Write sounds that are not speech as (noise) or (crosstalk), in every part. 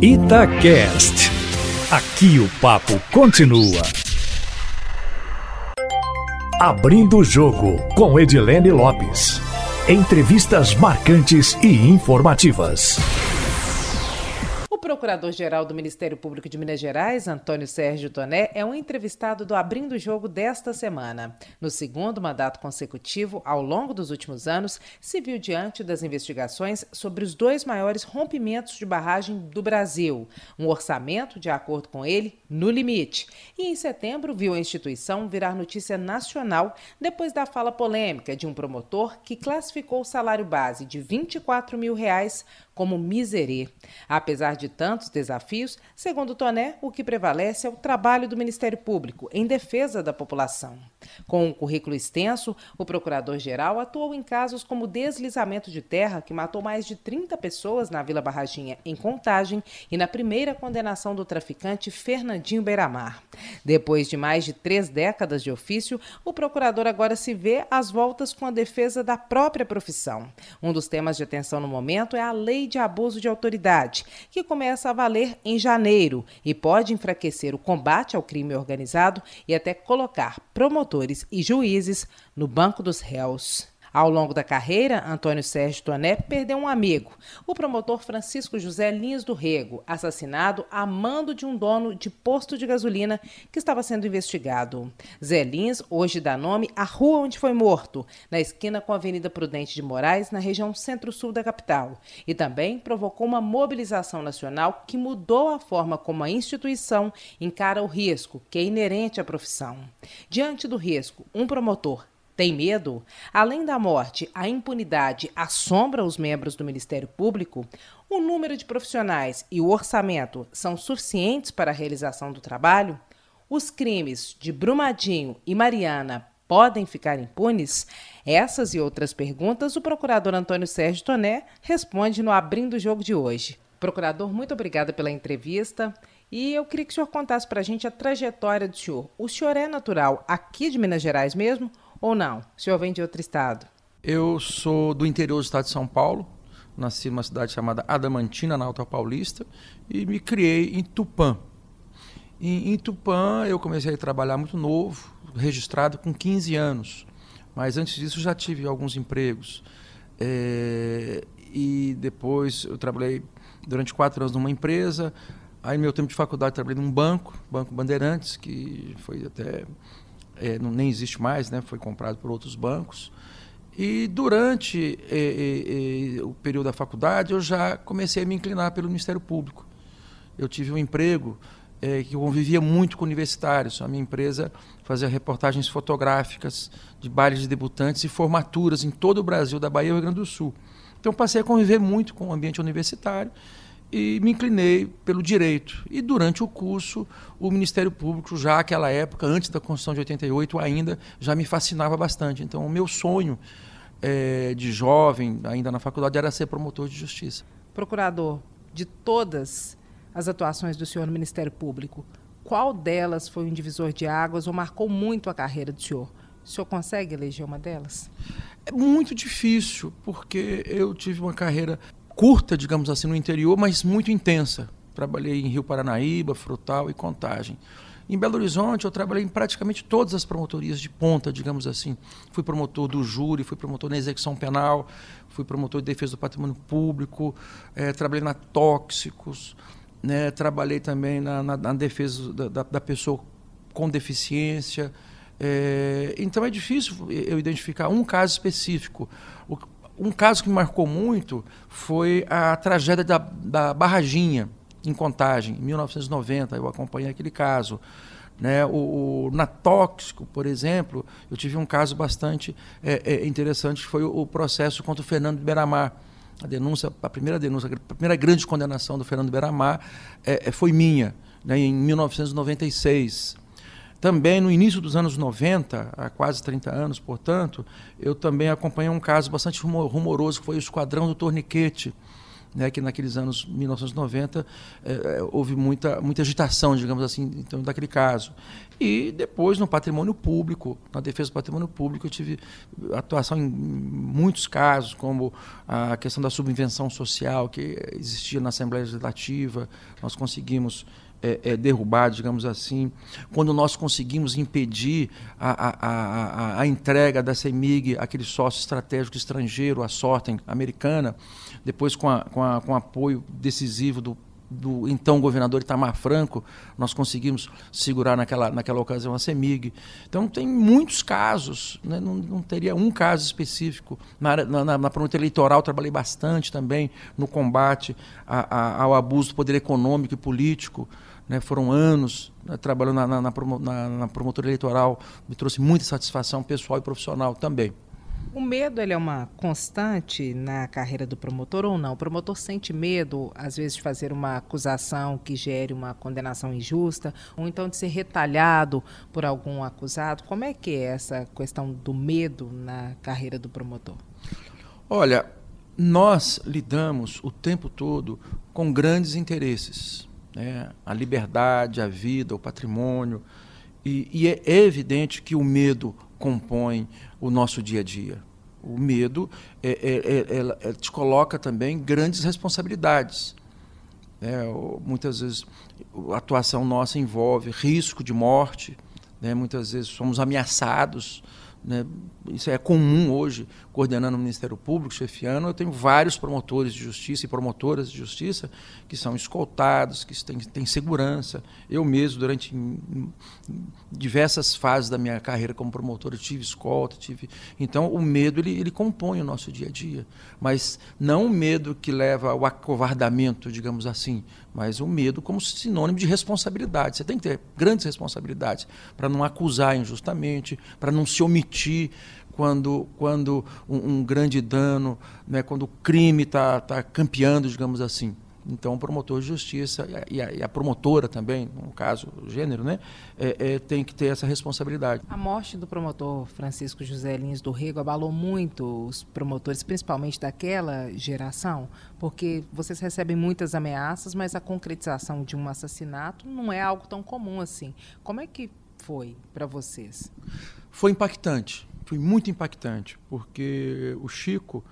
Itacast. Aqui o papo continua. Abrindo o jogo com Edilene Lopes. Entrevistas marcantes e informativas. Procurador-Geral do Ministério Público de Minas Gerais, Antônio Sérgio Toné, é um entrevistado do Abrindo o Jogo desta semana. No segundo mandato consecutivo, ao longo dos últimos anos, se viu diante das investigações sobre os dois maiores rompimentos de barragem do Brasil. Um orçamento, de acordo com ele, no limite. E em setembro viu a instituição virar notícia nacional depois da fala polêmica de um promotor que classificou o salário base de 24 mil reais como miserê. Apesar de tantos desafios, segundo Toné, o que prevalece é o trabalho do Ministério Público em defesa da população. Com um currículo extenso, o procurador-geral atuou em casos como deslizamento de terra, que matou mais de 30 pessoas na Vila Barraginha, em Contagem, e na primeira condenação do traficante Fernandinho Beiramar. Depois de mais de três décadas de ofício, o procurador agora se vê às voltas com a defesa da própria profissão. Um dos temas de atenção no momento é a Lei de abuso de autoridade, que começa a valer em janeiro e pode enfraquecer o combate ao crime organizado e até colocar promotores e juízes no banco dos réus. Ao longo da carreira, Antônio Sérgio Toné perdeu um amigo, o promotor Francisco José Lins do Rego, assassinado a mando de um dono de posto de gasolina que estava sendo investigado. Zé Lins hoje dá nome à rua onde foi morto, na esquina com a Avenida Prudente de Moraes, na região centro-sul da capital, e também provocou uma mobilização nacional que mudou a forma como a instituição encara o risco que é inerente à profissão. Diante do risco, um promotor tem medo? Além da morte, a impunidade assombra os membros do Ministério Público? O número de profissionais e o orçamento são suficientes para a realização do trabalho? Os crimes de Brumadinho e Mariana podem ficar impunes? Essas e outras perguntas o procurador Antônio Sérgio Toné responde no Abrindo o Jogo de hoje. Procurador, muito obrigada pela entrevista. E eu queria que o senhor contasse para a gente a trajetória do senhor. O senhor é natural aqui de Minas Gerais mesmo ou não? O senhor vem de outro estado? Eu sou do interior do estado de São Paulo, nasci numa cidade chamada Adamantina, na Alta Paulista, e me criei em Tupã. Em, em Tupã eu comecei a trabalhar muito novo, registrado com 15 anos. Mas antes disso já tive alguns empregos. É, e depois eu trabalhei durante quatro anos numa empresa. Aí, no meu tempo de faculdade, trabalhei num banco, Banco Bandeirantes, que foi até é, não, nem existe mais, né? foi comprado por outros bancos. E durante é, é, é, o período da faculdade, eu já comecei a me inclinar pelo Ministério Público. Eu tive um emprego é, que convivia muito com universitários. A minha empresa fazia reportagens fotográficas de bailes de debutantes e formaturas em todo o Brasil, da Bahia e Rio Grande do Sul. Então passei a conviver muito com o ambiente universitário e me inclinei pelo direito. E durante o curso, o Ministério Público, já naquela época, antes da Constituição de 88 ainda, já me fascinava bastante. Então, o meu sonho é, de jovem, ainda na faculdade, era ser promotor de justiça. Procurador, de todas as atuações do senhor no Ministério Público, qual delas foi um divisor de águas ou marcou muito a carreira do senhor? O senhor consegue eleger uma delas? É muito difícil, porque eu tive uma carreira curta, digamos assim, no interior, mas muito intensa. Trabalhei em Rio Paranaíba, Frutal e Contagem. Em Belo Horizonte, eu trabalhei em praticamente todas as promotorias de ponta, digamos assim. Fui promotor do júri, fui promotor na execução penal, fui promotor de defesa do patrimônio público, é, trabalhei na tóxicos, né, trabalhei também na, na, na defesa da, da, da, pessoa com deficiência. É, então é difícil eu identificar um caso específico. O, um caso que me marcou muito foi a tragédia da, da Barraginha, em Contagem, em 1990. Eu acompanhei aquele caso. Né? O, o, na Tóxico, por exemplo, eu tive um caso bastante é, é, interessante, que foi o, o, processo contra o Fernando Beramar. A denúncia, a primeira denúncia, a primeira grande condenação do Fernando Beramar é, é foi minha, né, em 1996. Também no início dos anos 90, há quase 30 anos, portanto, eu também acompanhei um caso bastante rumoroso, que foi o Esquadrão do Torniquete, né, que naqueles anos 1990 é, houve muita, muita agitação, digamos assim, então, daquele caso. E depois no patrimônio público, na defesa do patrimônio público, eu tive atuação em muitos casos, como a questão da subvenção social que existia na Assembleia Legislativa, nós conseguimos é, é, derrubado, digamos assim, quando nós conseguimos impedir a, a, a, a entrega da CEMIG àquele sócio estratégico estrangeiro, a Sorten americana, depois com, a, com, a, com apoio decisivo do do então governador Itamar Franco, nós conseguimos segurar naquela, naquela ocasião a CEMIG. Então, tem muitos casos, né? não, não, teria um caso específico. Na, na, na promotoria eleitoral, trabalhei bastante também no combate a, a, ao abuso do poder econômico e político. Né, foram anos né, trabalhando na, na, na, na promotoria eleitoral, me trouxe muita satisfação pessoal e profissional também. O medo ele é uma constante na carreira do promotor ou não? O promotor sente medo, às vezes, de fazer uma acusação que gere uma condenação injusta, ou então de ser retalhado por algum acusado. Como é que é essa questão do medo na carreira do promotor? Olha, nós lidamos o tempo todo com grandes interesses. Né? A liberdade, a vida, o patrimônio. E, e é evidente que o medo compõe o nosso dia a dia. O medo é, é, é, te coloca também grandes responsabilidades. Né? Muitas vezes a atuação nossa envolve risco de morte, né? muitas vezes somos ameaçados né? Isso é comum hoje, coordenando o Ministério Público, chefiando. Eu tenho vários promotores de justiça e promotoras de justiça que são escoltados, que têm, têm segurança. Eu mesmo, durante diversas fases da minha carreira como promotor, eu tive escolta. tive. Então, o medo ele, ele compõe o nosso dia a dia. Mas não o medo que leva ao acovardamento, digamos assim, mas o medo como sinônimo de responsabilidade. Você tem que ter grandes responsabilidades para não acusar injustamente, para não se omitir quando, quando um, um grande dano, né, quando o crime está tá campeando, digamos assim. Então, o promotor de justiça e a, e a promotora também, no caso, o gênero, né, é, é, tem que ter essa responsabilidade. A morte do promotor Francisco José Lins do Rego abalou muito os promotores, principalmente daquela geração, porque vocês recebem muitas ameaças, mas a concretização de um assassinato não é algo tão comum assim. Como é que foi para vocês? Foi impactante, foi muito impactante, porque o Chico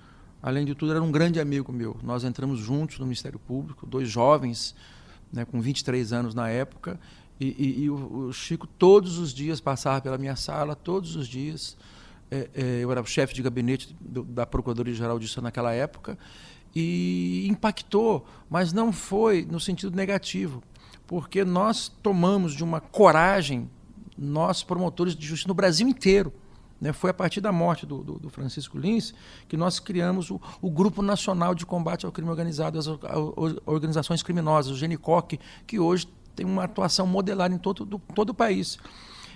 além de tudo, era um grande amigo meu. Nós entramos juntos no Ministério Público, dois jovens, né, com 23 anos na época, e, e, e o, o, Chico todos os dias passava pela minha sala, todos os dias. É, é, eu era o chefe de gabinete do, da Procuradoria-Geral disso naquela época, e impactou, mas não foi no sentido negativo, porque nós tomamos de uma coragem, nós promotores de justiça no Brasil inteiro? Foi a partir da morte do, do, do Francisco Lins que nós criamos o, o, Grupo Nacional de Combate ao Crime Organizado, as, organizações criminosas, o GENICOC, que hoje tem uma atuação modelar em todo, do, todo o país.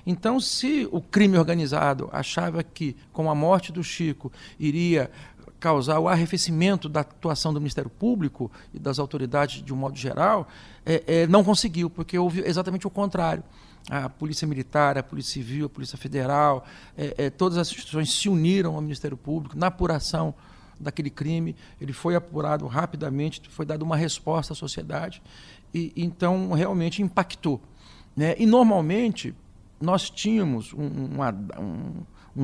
Então, se o crime organizado achava que, com a morte do Chico, iria causar o arrefecimento da atuação do Ministério Público e das autoridades de um modo geral, é, é, não conseguiu, porque houve exatamente o contrário a Polícia Militar, a Polícia Civil, a Polícia Federal, é, é, todas as instituições se uniram ao Ministério Público na apuração daquele crime. Ele foi apurado rapidamente, foi dada uma resposta à sociedade e então realmente impactou. Né? E normalmente nós tínhamos um, um, um,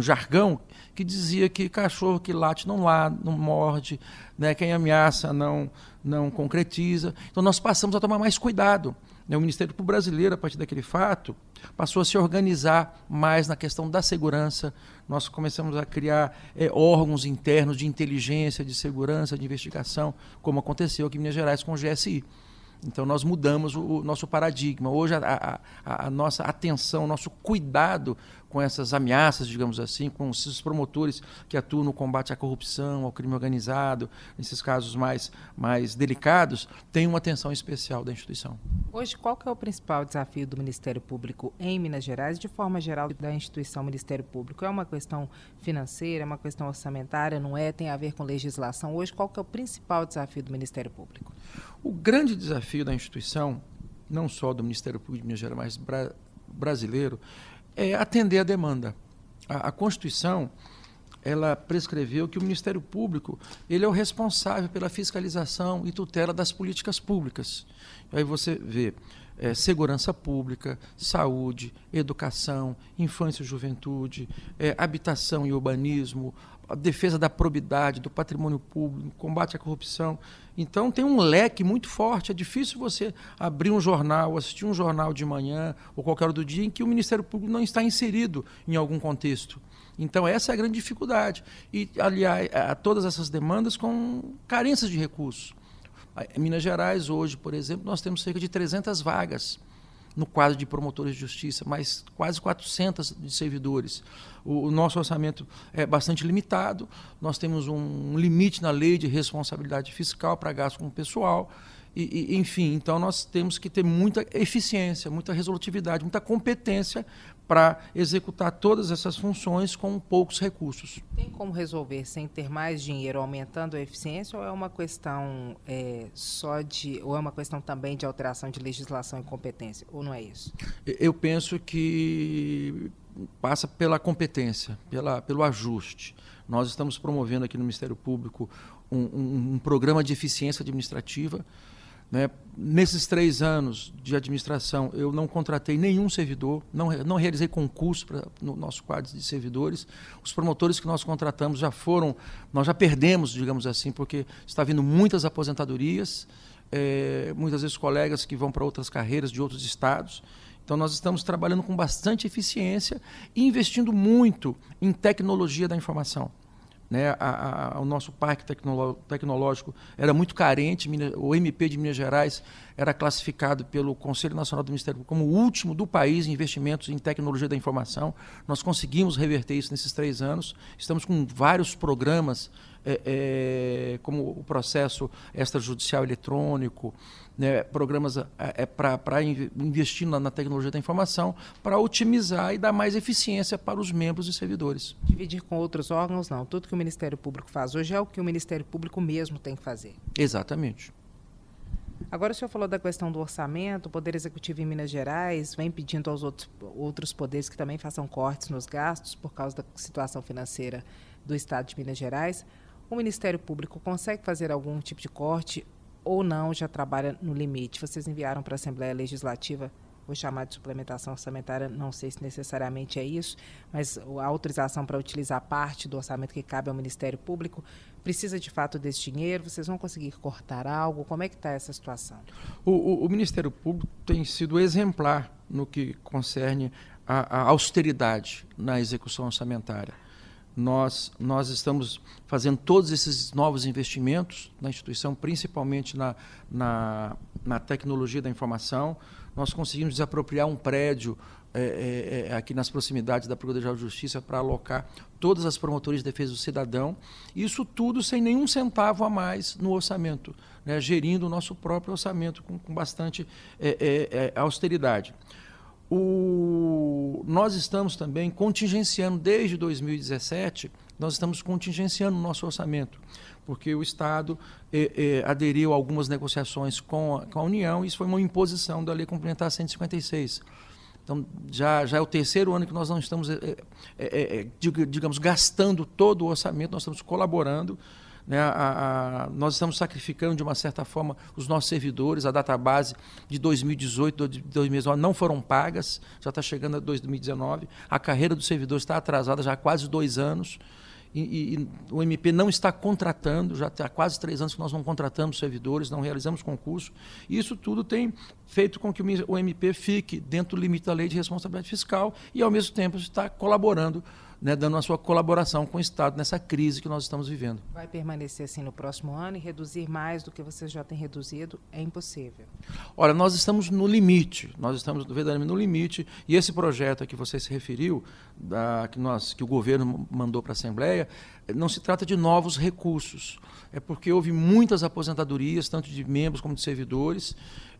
jargão que dizia que cachorro que late não lá, não morde, né? quem ameaça não, não concretiza. Então nós passamos a tomar mais cuidado. Né, o Ministério Público Brasileiro, a partir daquele fato, passou a se organizar mais na questão da segurança. Nós começamos a criar é, órgãos internos de inteligência, de segurança, de investigação, como aconteceu aqui em Minas Gerais com o GSI. Então, nós mudamos o, nosso paradigma. Hoje, a, a, a, nossa atenção, o nosso cuidado com essas ameaças, digamos assim, com esses promotores que atuam no combate à corrupção, ao crime organizado, nesses casos mais, mais delicados, tem uma atenção especial da instituição. Hoje, qual é o principal desafio do Ministério Público em Minas Gerais, de forma geral, da instituição Ministério Público? É uma questão financeira, é uma questão orçamentária, não é? Tem a ver com legislação? Hoje, qual é o principal desafio do Ministério Público? O grande desafio da instituição, não só do Ministério Público de Minas Gerais, mas bra brasileiro, é atender a demanda. A, a Constituição ela prescreveu que o Ministério Público ele é o responsável pela fiscalização e tutela das políticas públicas. Aí você vê é, segurança pública, saúde, educação, infância e juventude, é, habitação e urbanismo, a defesa da probidade, do patrimônio público, combate à corrupção. Então tem um leque muito forte. É difícil você abrir um jornal, assistir um jornal de manhã ou qualquer do dia em que o Ministério Público não está inserido em algum contexto. Então, essa é a grande dificuldade. E, aliás, a todas essas demandas com carências de recursos. Em Minas Gerais, hoje, por exemplo, nós temos cerca de 300 vagas no quadro de promotores de justiça, mais quase 400 de servidores. O, o, nosso orçamento é bastante limitado, nós temos um limite na lei de responsabilidade fiscal para gasto com o pessoal. E, e, enfim, então nós temos que ter muita eficiência, muita resolutividade, muita competência para executar todas essas funções com poucos recursos. Tem como resolver sem ter mais dinheiro, aumentando a eficiência, ou é uma questão é, só de, ou é uma questão também de alteração de legislação e competência, ou não é isso? Eu penso que passa pela competência, pela, pelo ajuste. Nós estamos promovendo aqui no Ministério Público um, um, um programa de eficiência administrativa né? Nesses três anos de administração, eu não contratei nenhum servidor, não, não realizei concurso pra, no nosso quadro de servidores. Os promotores que nós contratamos já foram, nós já perdemos, digamos assim, porque está vindo muitas aposentadorias, é, muitas vezes colegas que vão para outras carreiras de outros estados. Então, nós estamos trabalhando com bastante eficiência e investindo muito em tecnologia da informação. Né, a, a, o nosso parque tecnológico era muito carente, o MP de Minas Gerais era classificado pelo Conselho Nacional do Ministério Público como o último do país em investimentos em tecnologia da informação. Nós conseguimos reverter isso nesses três anos. Estamos com vários programas, é, é, como o processo extrajudicial eletrônico, né, programas é, é para investir na, na, tecnologia da informação, para otimizar e dar mais eficiência para os membros e servidores. Dividir com outros órgãos, não. Tudo que o Ministério Público faz hoje é o que o Ministério Público mesmo tem que fazer. Exatamente. Agora o senhor falou da questão do orçamento, o Poder Executivo em Minas Gerais vem pedindo aos outros, outros poderes que também façam cortes nos gastos por causa da situação financeira do Estado de Minas Gerais. O Ministério Público consegue fazer algum tipo de corte ou não já trabalha no limite? Vocês enviaram para a Assembleia Legislativa, vou chamar de suplementação orçamentária, não sei se necessariamente é isso, mas a autorização para utilizar parte do orçamento que cabe ao Ministério Público precisa de fato desse dinheiro? Vocês vão conseguir cortar algo? Como é que está essa situação? O, o, o, Ministério Público tem sido exemplar no que concerne a, a austeridade na execução orçamentária nós, nós estamos fazendo todos esses novos investimentos na instituição, principalmente na, na, na tecnologia da informação. Nós conseguimos desapropriar um prédio é, é, é aqui nas proximidades da Procuradoria de Justiça para alocar todas as promotorias de defesa do cidadão. Isso tudo sem nenhum centavo a mais no orçamento, né, gerindo o nosso próprio orçamento com, com bastante é, é, é austeridade. O, nós estamos também contingenciando, desde 2017, nós estamos contingenciando o nosso orçamento, porque o Estado eh, eh, aderiu a algumas negociações com a, com a União e isso foi uma imposição da Lei Complementar 156. Então, já, já é o terceiro ano que nós não estamos, eh, digamos, gastando todo o orçamento, nós estamos colaborando né, a, a, nós estamos sacrificando, de uma certa forma, os nossos servidores. A database de 2018 de 2019 não foram pagas, já está chegando a 2019. A carreira dos servidores está atrasada já há quase dois anos. E, e, o MP não está contratando, já há quase três anos que nós não contratamos servidores, não realizamos concurso. Isso tudo tem feito com que o MP fique dentro do limite da lei de responsabilidade fiscal e, ao mesmo tempo, está colaborando né, dando a sua colaboração com o Estado nessa crise que nós estamos vivendo. Vai permanecer assim no próximo ano e reduzir mais do que vocês já têm reduzido é impossível? Olha, nós estamos no limite, nós estamos verdadeiramente no limite e esse projeto a que você se referiu, da, que, nós, que o governo mandou para a Assembleia, não se trata de novos recursos, é porque houve muitas aposentadorias, tanto de membros como de servidores,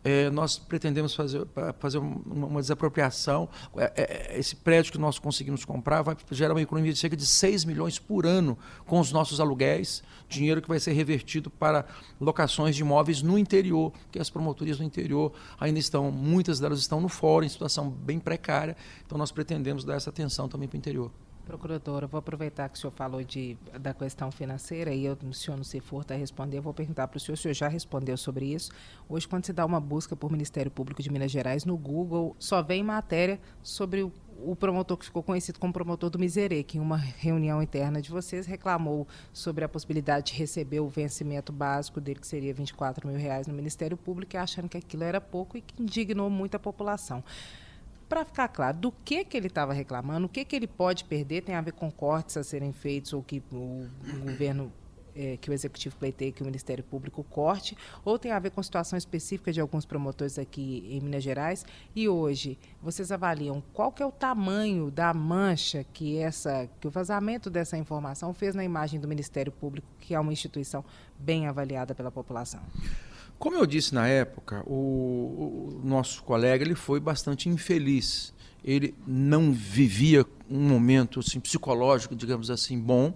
é, nós pretendemos fazer, fazer uma, uma desapropriação. É, é, esse prédio que nós conseguimos comprar vai gerar uma economia de cerca de 6 milhões por ano com os nossos aluguéis, dinheiro que vai ser revertido para locações de imóveis no interior, porque as promotorias no interior ainda estão, muitas delas estão no fórum, em situação bem precária, então nós pretendemos dar essa atenção também para o interior. Procuradora, vou aproveitar que o senhor falou de, da questão financeira e eu, o senhor não se furta a responder, eu vou perguntar para o senhor, o senhor já respondeu sobre isso. Hoje, quando se dá uma busca por Ministério Público de Minas Gerais no Google, só vem matéria sobre o, o promotor que ficou conhecido como promotor do Miserê, que em uma reunião interna de vocês reclamou sobre a possibilidade de receber o vencimento básico dele, que seria 24 mil reais no Ministério Público, achando que aquilo era pouco e que indignou muito a população para ficar claro do que, que ele estava reclamando, o que, que ele pode perder, tem a ver com cortes a serem feitos ou que o, o governo é, que o Executivo pleiteia que o Ministério Público corte, ou tem a ver com situação específica de alguns promotores aqui em Minas Gerais. E hoje, vocês avaliam qual que é o tamanho da mancha que, essa, que o vazamento dessa informação fez na imagem do Ministério Público, que é uma instituição bem avaliada pela população? Como eu disse na época, o, o, nosso colega ele foi bastante infeliz. Ele não vivia um momento assim, psicológico, digamos assim, bom.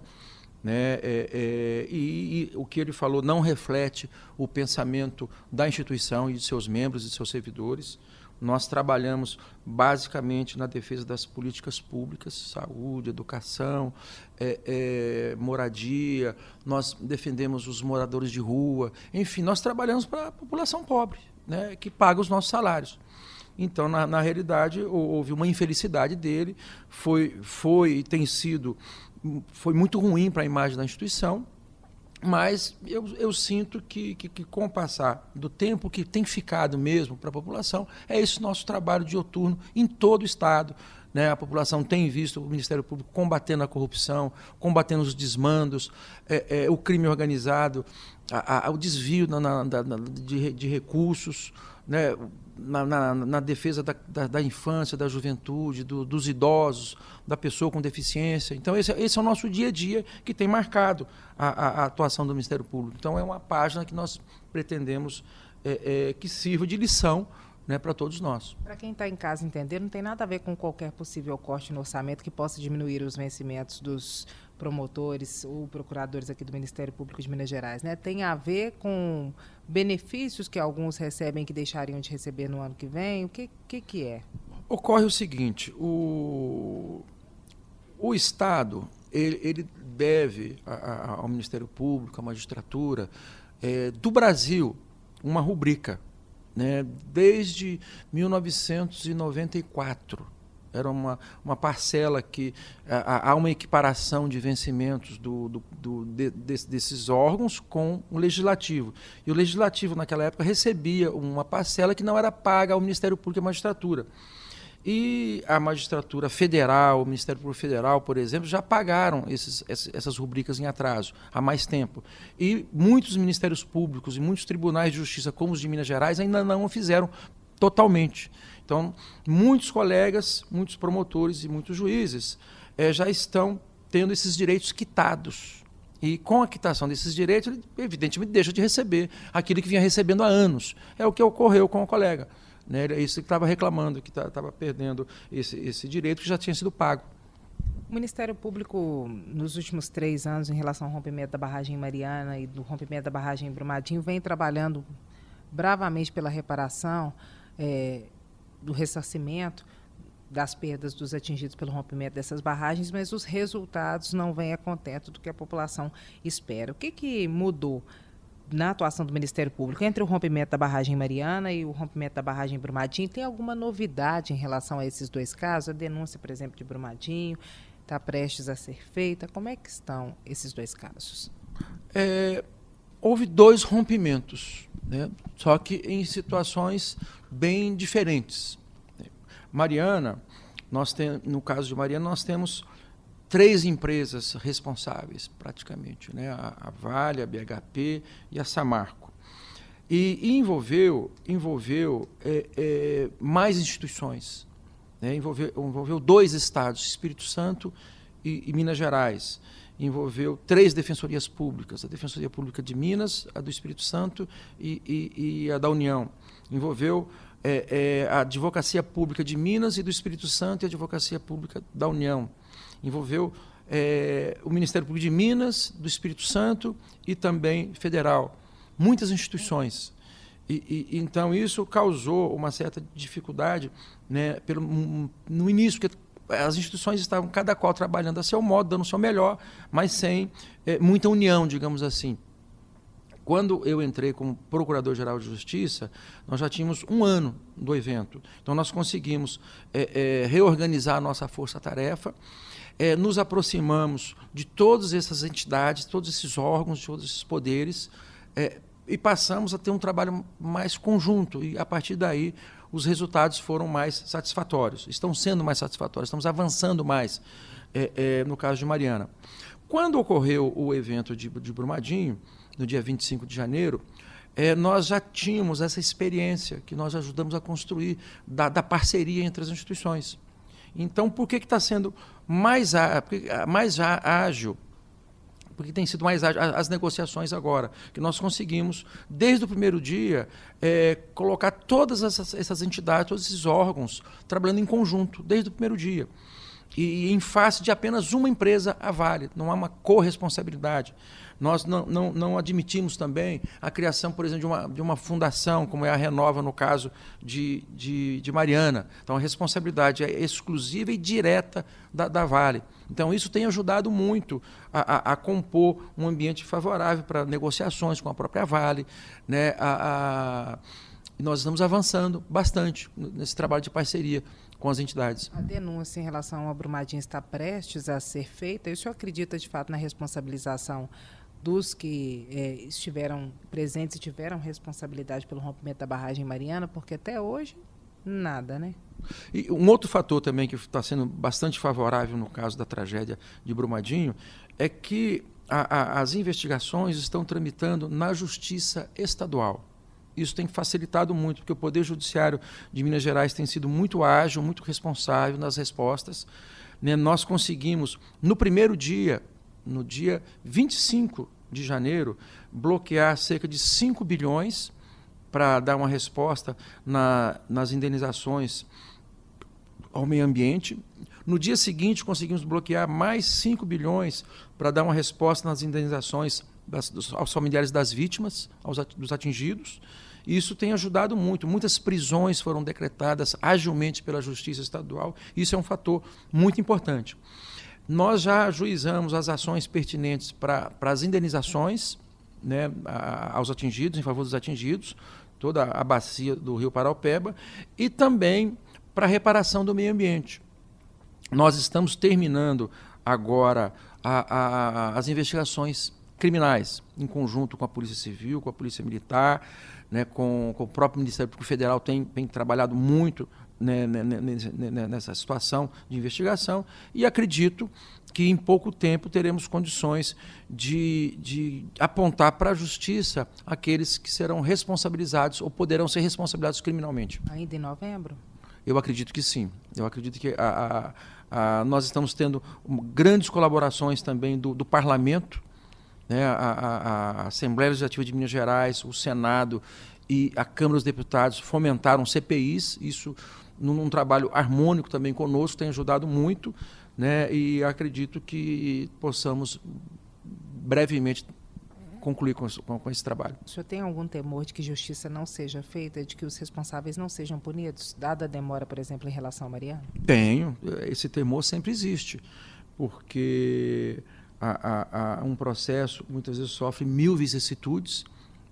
Né? É, é, e, e, o que ele falou não reflete o pensamento da instituição e de seus membros e seus servidores. Nós trabalhamos basicamente na defesa das políticas públicas, saúde, educação, é, é, moradia, nós defendemos os moradores de rua, enfim, nós trabalhamos para a população pobre, né, que paga os nossos salários. Então, na, na realidade, houve uma infelicidade dele, foi, foi e tem sido, foi muito ruim para a imagem da instituição, mas eu, eu sinto que, que, que, com o passar do tempo que tem ficado mesmo para a população, é esse nosso trabalho diuturno em todo o Estado. Né? A população tem visto o Ministério Público combatendo a corrupção, combatendo os desmandos, é, é, o crime organizado, a, a, o desvio na, na, na, de, de recursos, né? na, defesa da, da, da, infância, da juventude, do, dos idosos, da pessoa com deficiência. Então, esse, esse, é o nosso dia a dia que tem marcado a, a, a atuação do Ministério Público. Então, é uma página que nós pretendemos é, é, que sirva de lição né, para todos nós. Para quem está em casa entender, não tem nada a ver com qualquer possível corte no orçamento que possa diminuir os vencimentos dos promotores ou procuradores aqui do Ministério Público de Minas Gerais, né? Tem a ver com benefícios que alguns recebem que deixariam de receber no ano que vem? O que, que, que é? Ocorre o seguinte, o, o Estado ele, ele deve a, a, ao Ministério Público, à magistratura é, do Brasil uma rubrica, né? desde 1994 era uma, uma parcela que há uma equiparação de vencimentos do, do, do de, de, desses órgãos com o legislativo. E o legislativo, naquela época, recebia uma parcela que não era paga ao Ministério Público e à magistratura. E a magistratura federal, o Ministério Público Federal, por exemplo, já pagaram esses, essas rubricas em atraso há mais tempo. E muitos ministérios públicos e muitos tribunais de justiça, como os de Minas Gerais, ainda não o fizeram totalmente. Então, muitos colegas, muitos promotores e muitos juízes é, já estão tendo esses direitos quitados. E com a quitação desses direitos, ele evidentemente deixa de receber aquilo que vinha recebendo há anos. É o que ocorreu com o colega. Né? Isso que estava reclamando, que estava perdendo esse, esse direito que já tinha sido pago. O Ministério Público, nos últimos três anos, em relação ao rompimento da barragem Mariana e do rompimento da barragem Brumadinho, vem trabalhando bravamente pela reparação. É, do ressarcimento das perdas dos atingidos pelo rompimento dessas barragens, mas os resultados não vêm a contento do que a população espera. O que, que mudou na atuação do Ministério Público entre o rompimento da barragem Mariana e o rompimento da barragem Brumadinho? Tem alguma novidade em relação a esses dois casos? A denúncia, por exemplo, de Brumadinho está prestes a ser feita. Como é que estão esses dois casos? É, houve dois rompimentos, né? só que em situações bem diferentes. Mariana, nós tem, no caso de Mariana, nós temos três empresas responsáveis, praticamente, né? a, a Vale, a BHP e a Samarco. E, e envolveu, envolveu é, é, mais instituições. Né? Envolveu, envolveu dois estados, Espírito Santo e, e Minas Gerais envolveu três defensorias públicas: a Defensoria Pública de Minas, a do Espírito Santo e, e, e a da União. Envolveu é, é, a Advocacia Pública de Minas e do Espírito Santo e a Advocacia Pública da União. Envolveu é, o Ministério Público de Minas, do Espírito Santo e também federal. Muitas instituições. E, e, então isso causou uma certa dificuldade né, pelo, no início, porque as instituições estavam cada qual trabalhando a seu modo, dando o seu melhor, mas sem é, muita união, digamos assim. Quando eu entrei como Procurador-Geral de Justiça, nós já tínhamos um ano do evento. Então, nós conseguimos é, é, reorganizar a nossa força-tarefa, é, nos aproximamos de todas essas entidades, todos esses órgãos, todos esses poderes, é, e passamos a ter um trabalho mais conjunto. E, a partir daí, os resultados foram mais satisfatórios, estão sendo mais satisfatórios, estamos avançando mais, é, é, no caso de Mariana. Quando ocorreu o evento de, de Brumadinho, no dia 25 de janeiro, é, nós já tínhamos essa experiência que nós ajudamos a construir da, da parceria entre as instituições. Então, por que está sendo mais, mais ágil porque tem sido mais as negociações agora, que nós conseguimos, desde o primeiro dia, é, colocar todas essas, essas, entidades, todos esses órgãos, trabalhando em conjunto, desde o primeiro dia. E, em face de apenas uma empresa, a Vale, não há uma corresponsabilidade. Nós não, não, não admitimos também a criação, por exemplo, de uma, de uma fundação, como é a Renova, no caso de, de, de Mariana. Então, a responsabilidade é exclusiva e direta da, da Vale. Então, isso tem ajudado muito a, a, a compor um ambiente favorável para negociações com a própria Vale. Né? A, e nós estamos avançando bastante nesse trabalho de parceria com as entidades. A denúncia em relação ao Brumadinho está prestes a ser feita. E o senhor acredita, de fato, na responsabilização dos que é, estiveram presentes e tiveram responsabilidade pelo rompimento da barragem Mariana, porque até hoje nada, né? E um outro fator também que está sendo bastante favorável no caso da tragédia de Brumadinho é que a, a, as investigações estão tramitando na justiça estadual. Isso tem facilitado muito, porque o Poder Judiciário de Minas Gerais tem sido muito ágil, muito responsável nas respostas. Né? Nós conseguimos, no primeiro dia, no dia 25 de janeiro, bloquear cerca de 5 bilhões para dar uma resposta na, nas indenizações ao meio ambiente. No dia seguinte, conseguimos bloquear mais 5 bilhões para dar uma resposta nas indenizações das, dos, aos familiares das vítimas, aos, dos atingidos. Isso tem ajudado muito. Muitas prisões foram decretadas agilmente pela Justiça Estadual. Isso é um fator muito importante. Nós já ajuizamos as ações pertinentes para as indenizações né, aos atingidos, em favor dos atingidos, toda a bacia do Rio Paraupeba, e também para a reparação do meio ambiente. Nós estamos terminando agora a, a, as investigações criminais, em conjunto com a Polícia Civil, com a Polícia Militar, né, com, com, o próprio Ministério Público Federal, tem, tem trabalhado muito né, né, né, né, nessa situação de investigação e acredito que em pouco tempo teremos condições de, de apontar para a justiça aqueles que serão responsabilizados ou poderão ser responsabilizados criminalmente. Ainda em novembro? Eu acredito que sim. Eu acredito que a, a, a, nós estamos tendo grandes colaborações também do, do parlamento, né, a, a, Assembleia Legislativa de Minas Gerais, o Senado e a Câmara dos Deputados fomentaram CPIs, isso num, trabalho harmônico também conosco, tem ajudado muito, né? E acredito que possamos brevemente concluir com, com, com, esse trabalho. O senhor tem algum temor de que justiça não seja feita, de que os responsáveis não sejam punidos, dada a demora, por exemplo, em relação a Mariana? Tenho. Esse temor sempre existe, porque a, a, a um processo muitas vezes sofre mil vicissitudes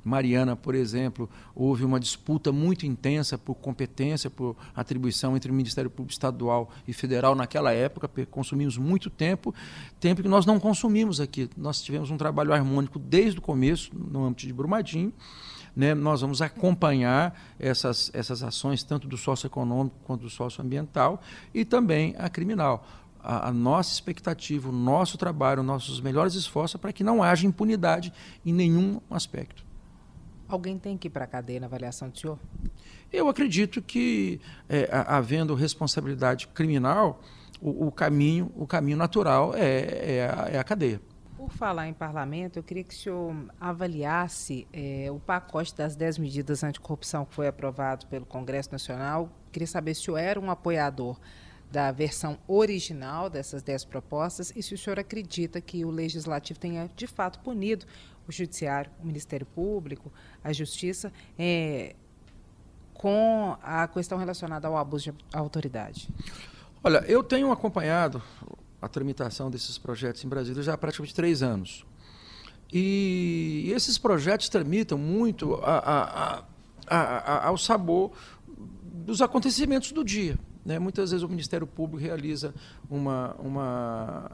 Mariana, por exemplo, houve uma disputa muito intensa por competência, por atribuição entre o Ministério Público Estadual e Federal naquela época, consumimos muito tempo, tempo que nós não consumimos aqui. Nós tivemos um trabalho harmônico desde o começo, no âmbito de Brumadinho. Né? Nós vamos acompanhar essas, essas ações, tanto do socioeconômico quanto do socioambiental, e também a criminal. A, a, nossa expectativa, o nosso trabalho, nossos melhores esforços é para que não haja impunidade em nenhum aspecto. Alguém tem que ir para a cadeia na avaliação do senhor? Eu acredito que, é, havendo responsabilidade criminal, o, o, caminho, o caminho natural é, é, a, é, a, cadeia. Por falar em parlamento, eu queria que o senhor avaliasse é, o pacote das 10 medidas anticorrupção que foi aprovado pelo Congresso Nacional. Queria saber se o senhor era um apoiador da versão original dessas 10 propostas e se o senhor acredita que o Legislativo tenha, de fato, punido o Judiciário, o Ministério Público, a Justiça, é, com a questão relacionada ao abuso de autoridade? Olha, eu tenho acompanhado a tramitação desses projetos em Brasília já há praticamente três anos. E esses projetos tramitam muito a, a, a, ao sabor dos acontecimentos do dia. Né? Muitas vezes o Ministério Público realiza uma, uma,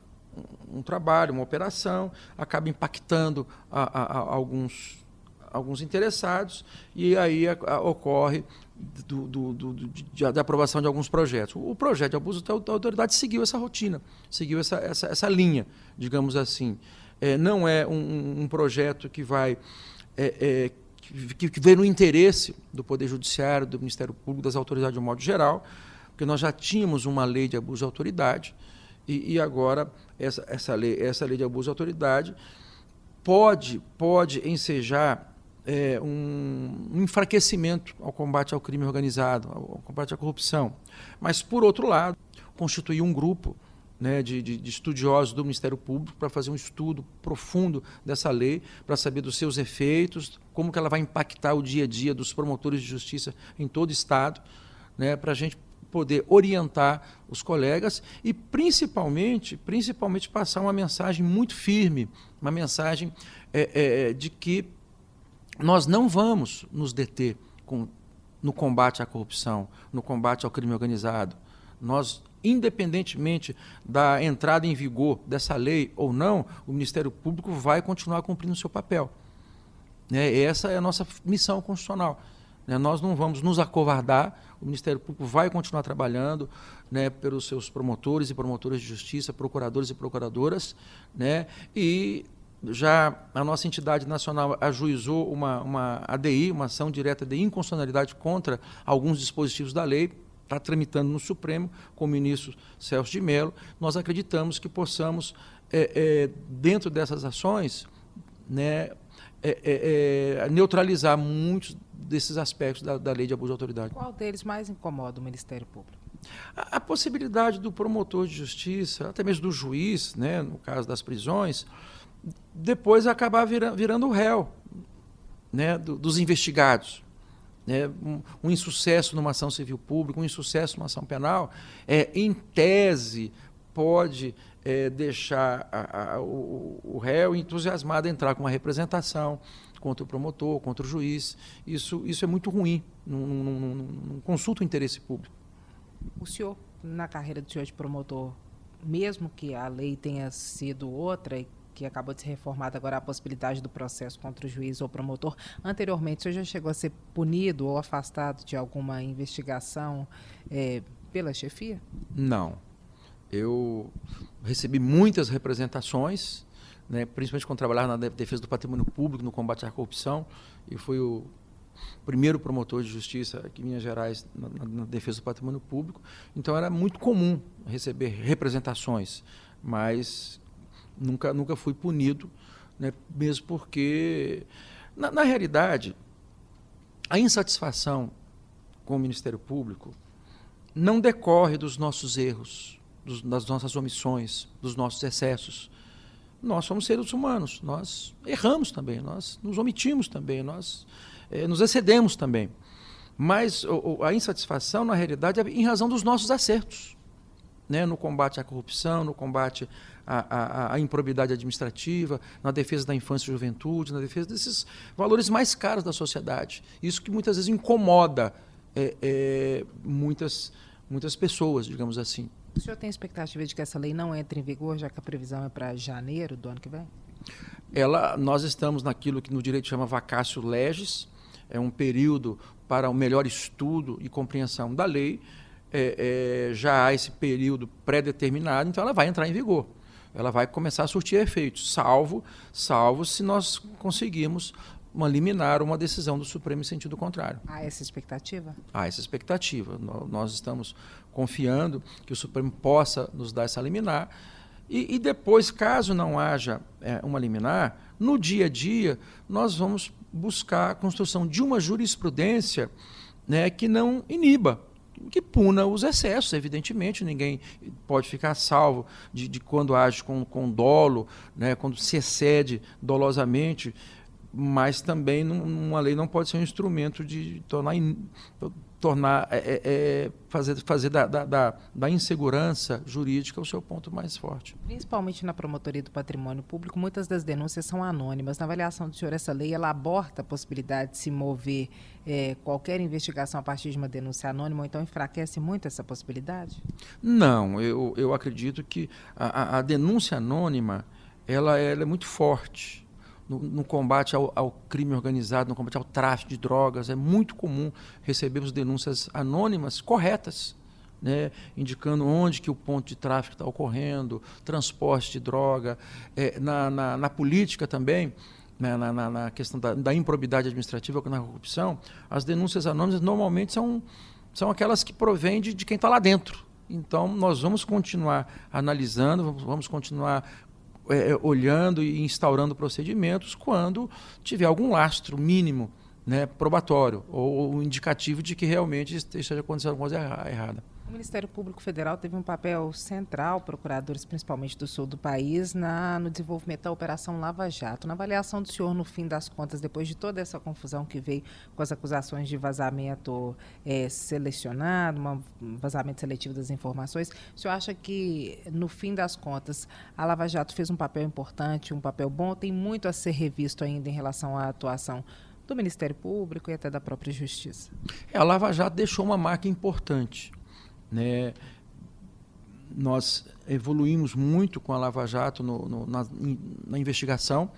um trabalho, uma operação, acaba impactando alguns, alguns interessados e aí ocorre do, do, do, de, da aprovação de alguns projetos. O projeto de abuso da autoridade seguiu essa rotina, seguiu essa, essa, essa linha, digamos assim. É, não é um, um, projeto que vai. É, é, que, que vem no interesse do Poder Judiciário, do Ministério Público, das autoridades de um modo geral, porque nós já tínhamos uma lei de abuso de autoridade e, e agora essa, essa, lei, essa lei de abuso de autoridade pode, pode ensejar é, um, enfraquecimento ao combate ao crime organizado, ao combate à corrupção. Mas, por outro lado, constituir um grupo né, de, de, de, estudiosos do Ministério Público para fazer um estudo profundo dessa lei, para saber dos seus efeitos, como que ela vai impactar o dia a dia dos promotores de justiça em todo o Estado, né, para a gente poder orientar os colegas e principalmente, principalmente passar uma mensagem muito firme, uma mensagem é, é, de que nós não vamos nos deter com, no combate à corrupção, no combate ao crime organizado. Nós, independentemente da entrada em vigor dessa lei ou não, o Ministério Público vai continuar cumprindo o seu papel. Né? Essa é a nossa missão constitucional. Né? Nós não vamos nos acovardar, o Ministério Público vai continuar trabalhando né, pelos seus promotores e promotoras de justiça, procuradores e procuradoras, né, e já a nossa entidade nacional ajuizou uma, uma ADI, uma ação direta de inconstitucionalidade contra alguns dispositivos da lei, está tramitando no Supremo com o ministro Celso de Mello. Nós acreditamos que possamos, é, é, dentro dessas ações, né, é, é, é neutralizar muitos desses aspectos da, da, lei de abuso de autoridade. Qual deles mais incomoda o Ministério Público? A, a possibilidade do promotor de justiça, até mesmo do juiz, né, no caso das prisões, depois acabar virando, virando o réu né, do, dos investigados. Né, um, um, insucesso numa ação civil pública, um insucesso numa ação penal, é, em tese, pode é, deixar a, a, o, o réu entusiasmado a entrar com uma representação contra o promotor, contra o juiz. Isso, isso é muito ruim, não, não, não, não consulta o interesse público. O senhor, na carreira do senhor de promotor, mesmo que a lei tenha sido outra e que acabou de ser reformada agora a possibilidade do processo contra o juiz ou promotor. Anteriormente, o senhor já chegou a ser punido ou afastado de alguma investigação é, pela chefia? Não. Eu recebi muitas representações, né, principalmente quando trabalhava na defesa do patrimônio público, no combate à corrupção, e fui o primeiro promotor de justiça aqui em Minas Gerais na, na defesa do patrimônio público. Então era muito comum receber representações, mas nunca, nunca fui punido, né, mesmo porque, na, na realidade, a insatisfação com o Ministério Público não decorre dos nossos erros, dos, das nossas omissões, dos nossos excessos. Nós somos seres humanos, nós erramos também, nós nos omitimos também, nós eh, nos excedemos também. Mas o, a insatisfação, na realidade, é em razão dos nossos acertos. Né? No combate à corrupção, no combate a, a, a, improbidade administrativa, na defesa da infância e juventude, na defesa desses valores mais caros da sociedade. Isso que muitas vezes incomoda é, é, muitas, muitas pessoas, digamos assim. O senhor tem expectativa de que essa lei não entre em vigor, já que a previsão é para janeiro do ano que vem? Ela, nós estamos naquilo que no direito chama vacácio legis, é um período para o melhor estudo e compreensão da lei. É, é, já há esse período pré-determinado, então ela vai entrar em vigor ela vai começar a surtir efeitos, salvo, salvo se nós conseguirmos uma liminar uma decisão do Supremo em sentido contrário. Há essa expectativa? Há essa expectativa. Nós estamos confiando que o Supremo possa nos dar essa liminar. E, e depois, caso não haja é, uma liminar, no dia a dia, nós vamos buscar a construção de uma jurisprudência né, que não iniba que puna os excessos, evidentemente, ninguém pode ficar salvo de, de quando age com, com dolo, né, quando se excede dolosamente, mas também uma lei não pode ser um instrumento de tornar, in, tornar, é, é, é, fazer, fazer da, da, da, da, insegurança jurídica o seu ponto mais forte. Principalmente na promotoria do patrimônio público, muitas das denúncias são anônimas. Na avaliação do senhor, essa lei ela aborta a possibilidade de se mover é, qualquer investigação a partir de uma denúncia anônima, ou então enfraquece muito essa possibilidade? Não, eu, eu acredito que a, a denúncia anônima ela, ela é muito forte no, no combate ao, ao, crime organizado, no combate ao tráfico de drogas. É muito comum recebermos denúncias anônimas corretas, né, indicando onde que o ponto de tráfico está ocorrendo, transporte de droga. É, na, na, na, política também, né, na, na, questão da, da, improbidade administrativa, na corrupção, as denúncias anônimas normalmente são, são aquelas que provêm de, de quem está lá dentro. Então, nós vamos continuar analisando, vamos continuar é, é, olhando e instaurando procedimentos quando tiver algum lastro mínimo né, probatório ou, ou indicativo de que realmente esteja acontecendo alguma coisa errada. Ministério Público Federal teve um papel central, procuradores principalmente do sul do país, na, no desenvolvimento da Operação Lava Jato. Na avaliação do senhor, no fim das contas, depois de toda essa confusão que veio com as acusações de vazamento é, selecionado, um vazamento seletivo das informações, o senhor acha que, no fim das contas, a Lava Jato fez um papel importante, um papel bom? Tem muito a ser revisto ainda em relação à atuação do Ministério Público e até da própria Justiça? É, a Lava Jato deixou uma marca importante né? Nós evoluímos muito com a Lava Jato no, no, na, na, investigação,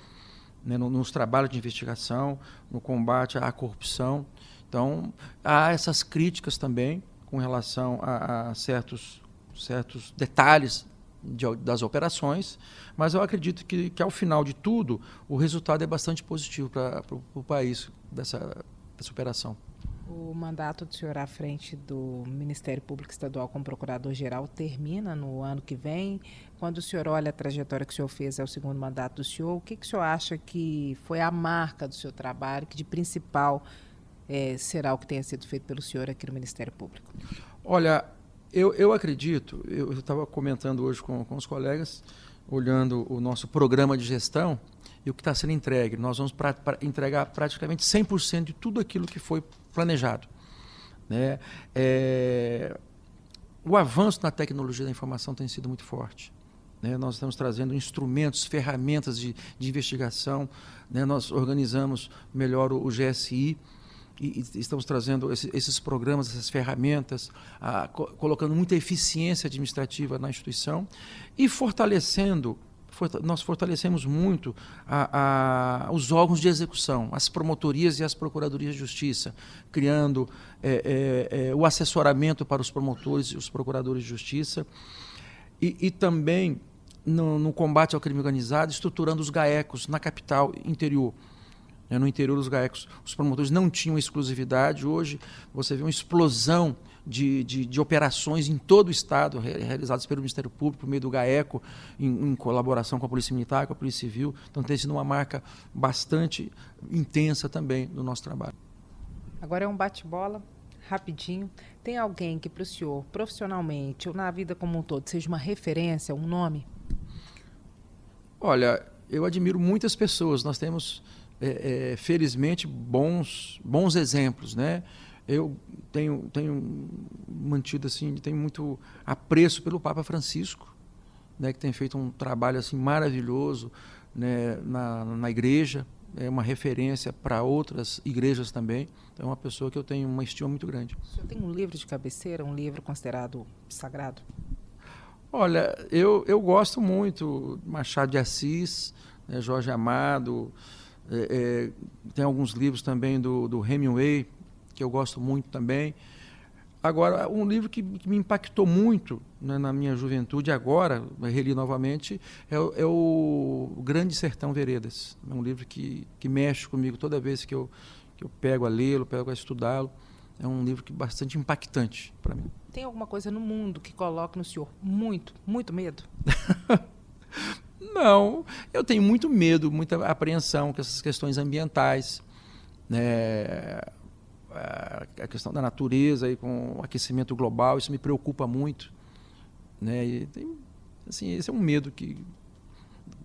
né? no, nos trabalhos de investigação, no combate à corrupção. Então, há essas críticas também com relação a, a certos, certos detalhes de, das operações, mas eu acredito que, que, ao final de tudo, o resultado é bastante positivo para o país dessa, dessa operação. O mandato do senhor à frente do Ministério Público Estadual como procurador-geral termina no ano que vem. Quando o senhor olha a trajetória que o senhor fez, é o segundo mandato do senhor, o que, que o senhor acha que foi a marca do seu trabalho, que de principal é, será o que tenha sido feito pelo senhor aqui no Ministério Público? Olha, eu, eu acredito, eu estava comentando hoje com, com os colegas, olhando o nosso programa de gestão, e o que está sendo entregue. Nós vamos pra, pra entregar praticamente 100% de tudo aquilo que foi planejado. Né? É, o avanço na tecnologia da informação tem sido muito forte. Né? Nós estamos trazendo instrumentos, ferramentas de, de investigação. Né? Nós organizamos melhor o, o GSI e, estamos trazendo esse, esses programas, essas ferramentas, a, co colocando muita eficiência administrativa na instituição e fortalecendo nós fortalecemos muito a, a, os órgãos de execução, as promotorias e as procuradorias de justiça, criando é, é, é, o assessoramento para os promotores e os procuradores de justiça, e, e também no, no, combate ao crime organizado, estruturando os GAECOS na capital interior. Né, no interior dos GAECOS, os promotores não tinham exclusividade. Hoje, você vê uma explosão de, de, de, operações em todo o Estado, realizadas pelo Ministério Público, por meio do GAECO, em, em, colaboração com a Polícia Militar, com a Polícia Civil. Então, tem sido uma marca bastante intensa também no nosso trabalho. Agora é um bate-bola, rapidinho. Tem alguém que, para o senhor, profissionalmente ou na vida como um todo, seja uma referência, um nome? Olha, eu admiro muitas pessoas. Nós temos, é, é, felizmente, bons, bons exemplos, né? Eu tenho, tenho mantido assim, tenho muito apreço pelo Papa Francisco, né, que tem feito um trabalho assim maravilhoso né, na, na igreja, é uma referência para outras igrejas também. Então, é uma pessoa que eu tenho uma estima muito grande. O senhor tem um livro de cabeceira, um livro considerado sagrado? Olha, eu, eu gosto muito Machado de Assis, né, Jorge Amado, é, é, tem alguns livros também do, do Hemingway, que eu gosto muito também. Agora, um livro que, que me impactou muito né, na minha juventude, agora, reli novamente, é, é, o Grande Sertão Veredas. É um livro que, que mexe comigo toda vez que eu, que eu pego a lê-lo, pego a estudá-lo. É um livro que bastante impactante para mim. Tem alguma coisa no mundo que coloque no senhor muito, muito medo? (laughs) Não, eu tenho muito medo, muita apreensão com essas questões ambientais. Né? A questão da natureza e com o aquecimento global, isso me preocupa muito. Né? E tem, assim, esse é um medo que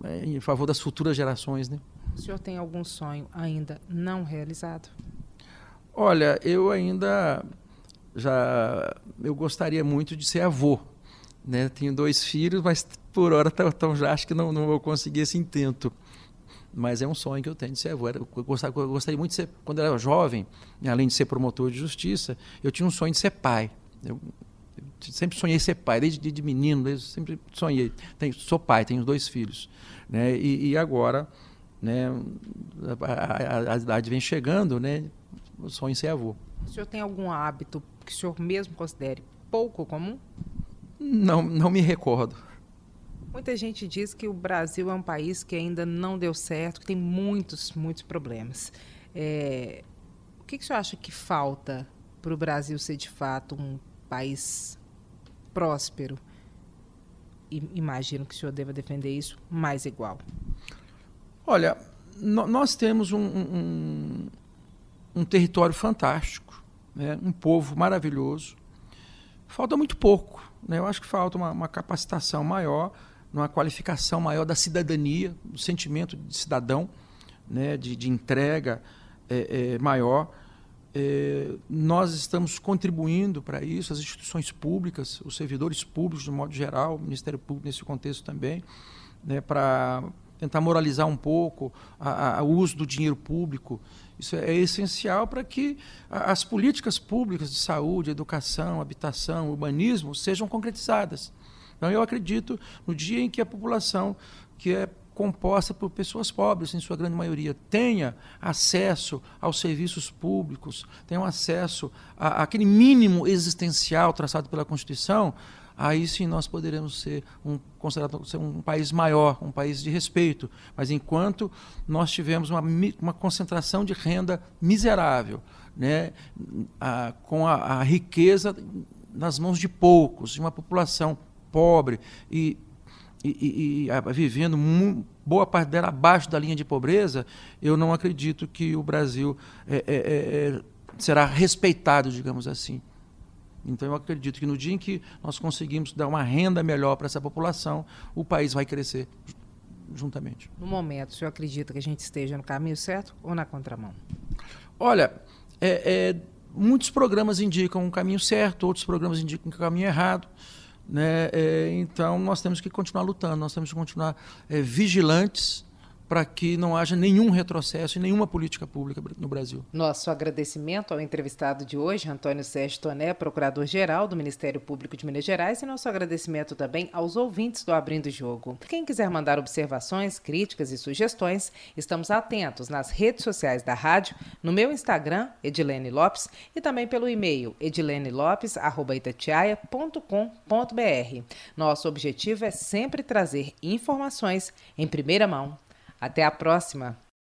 é em favor das futuras gerações. Né? O senhor tem algum sonho ainda não realizado? Olha, eu ainda já eu gostaria muito de ser avô. Né? Tenho dois filhos, mas por hora tão, tão já acho que não, não vou conseguir esse intento. Mas é um sonho que eu tenho de ser avô. Eu gostaria, muito de ser, quando eu era jovem, além de ser promotor de justiça, eu tinha um sonho de ser pai. Eu, eu sempre sonhei ser pai, desde de menino, desde, sempre sonhei. Tenho, sou pai, tenho dois filhos. Né? E, e agora, né, a, a, a, idade vem chegando, né? o sonho em ser avô. O senhor tem algum hábito que o senhor mesmo considere pouco comum? Não, não me recordo. Muita gente diz que o Brasil é um país que ainda não deu certo, que tem muitos, muitos problemas. É, o que, que senhor acha que falta para o Brasil ser de fato um país próspero? E imagino que o senhor deva defender isso mais igual. Olha, nós temos um, um, um território fantástico, né? um povo maravilhoso. Falta muito pouco. Né? Eu acho que falta uma, uma capacitação maior, uma qualificação maior da cidadania, do sentimento de cidadão, né? de, de entrega é, é, maior. É, nós estamos contribuindo para isso, as instituições públicas, os servidores públicos, de modo geral, o Ministério Público nesse contexto também, né, para tentar moralizar um pouco o uso do dinheiro público. Isso é essencial para que as políticas públicas de saúde, educação, habitação, urbanismo sejam concretizadas. Então, eu acredito no dia em que a população, que é composta por pessoas pobres, em sua grande maioria, tenha acesso aos serviços públicos, tenha acesso àquele mínimo existencial traçado pela Constituição, aí sim nós poderemos ser um considerado ser um país maior, um país de respeito. Mas enquanto nós tivemos uma, uma concentração de renda miserável, né, a, com a, a riqueza nas mãos de poucos, de uma população pobre e, e, e, e vivendo boa parte dela abaixo da linha de pobreza, eu não acredito que o Brasil é, é, é, é será respeitado, digamos assim. Então eu acredito que no dia em que nós conseguimos dar uma renda melhor para essa população, o país vai crescer juntamente. No momento, o senhor acredita que a gente esteja no caminho certo ou na contramão? Olha, é, é, muitos programas indicam um caminho certo, outros programas indicam um caminho errado. Né? É, então nós temos que continuar lutando, nós temos que continuar é, vigilantes para que não haja nenhum retrocesso em nenhuma política pública no Brasil. Nosso agradecimento ao entrevistado de hoje, Antônio Sérgio Toné, procurador-geral do Ministério Público de Minas Gerais, e nosso agradecimento também aos ouvintes do Abrindo Jogo. Quem quiser mandar observações, críticas e sugestões, estamos atentos nas redes sociais da rádio, no meu Instagram, Edilene Lopes, e também pelo e-mail edilenelopes.itatiaia.com.br. Nosso objetivo é sempre trazer informações em primeira mão até a próxima!